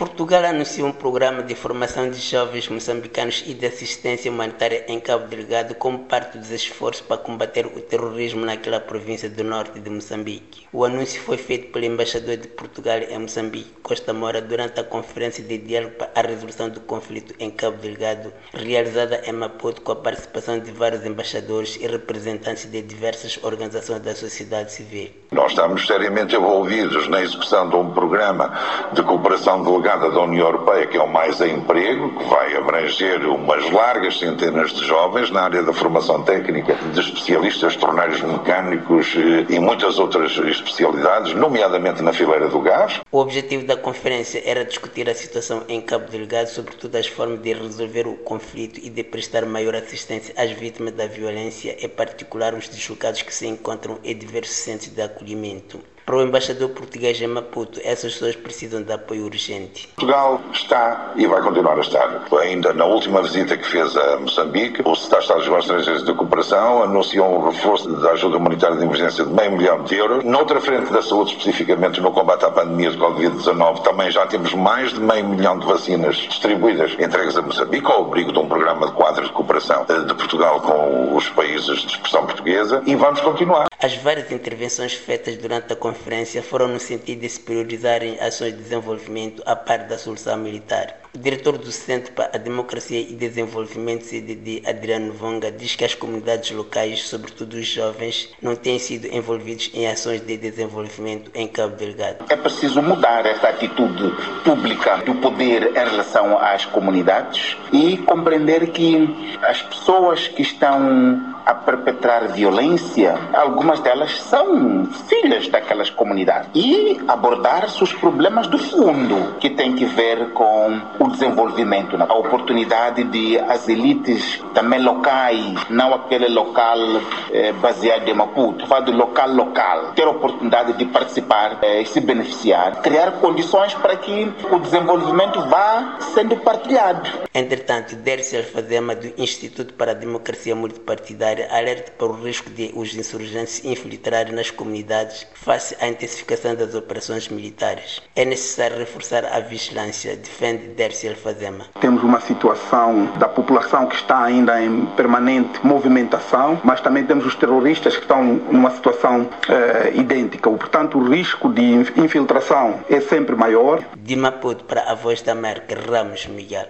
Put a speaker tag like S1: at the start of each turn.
S1: Portugal anunciou um programa de formação de jovens moçambicanos e de assistência humanitária em Cabo Delgado como parte dos esforços para combater o terrorismo naquela província do norte de Moçambique. O anúncio foi feito pelo embaixador de Portugal em Moçambique, Costa Mora, durante a conferência de diálogo para a resolução do conflito em Cabo Delgado, realizada em Maputo com a participação de vários embaixadores e representantes de diversas organizações da sociedade civil.
S2: Nós estamos seriamente envolvidos na execução de um programa de cooperação delegada da União Europeia, que é o Mais Emprego, que vai abranger umas largas centenas de jovens na área da formação técnica, de especialistas, torneiros mecânicos eh, e muitas outras especialidades, nomeadamente na fileira do gás.
S1: O objetivo da conferência era discutir a situação em Cabo Delgado, sobretudo as formas de resolver o conflito e de prestar maior assistência às vítimas da violência, em particular os deslocados que se encontram em diversos centros de acolhimento. Para o embaixador português em Maputo, essas pessoas precisam de apoio urgente.
S2: Portugal está e vai continuar a estar. Ainda na última visita que fez a Moçambique, o Secretário de Estado de Cooperação anunciou um reforço da ajuda humanitária de emergência de meio milhão de euros. Noutra frente da saúde, especificamente no combate à pandemia de Covid-19, também já temos mais de meio milhão de vacinas distribuídas, entregues a Moçambique, ao abrigo de um programa de quadros de cooperação eh, de Portugal com os países de expressão portuguesa e vamos continuar.
S1: As várias intervenções feitas durante a conferência foram no sentido de se priorizarem ações de desenvolvimento a par da solução militar. O diretor do Centro para a Democracia e Desenvolvimento, CDD, Adriano Vonga, diz que as comunidades locais, sobretudo os jovens, não têm sido envolvidos em ações de desenvolvimento em Cabo Delgado.
S3: É preciso mudar esta atitude pública do poder em relação às comunidades e compreender que as pessoas que estão a perpetrar violência, algumas delas são filhas daquelas comunidades. E abordar-se os problemas do fundo, que tem que ver com o desenvolvimento, a oportunidade de as elites também locais, não aquele local eh, baseado em Maputo, falo do local local, ter a oportunidade de participar eh, e se beneficiar, criar condições para que o desenvolvimento vá sendo partilhado.
S1: Entretanto, Dercy Alfazema, do Instituto para a Democracia Multipartidária, alerta para o risco de os insurgentes infiltrarem nas comunidades face à intensificação das operações militares. É necessário reforçar a vigilância, defende
S4: Temos uma situação da população que está ainda em permanente movimentação, mas também temos os terroristas que estão numa situação eh, idêntica. Portanto, o risco de infiltração é sempre maior.
S1: De Maputo para a Voz da América, Ramos Miguel.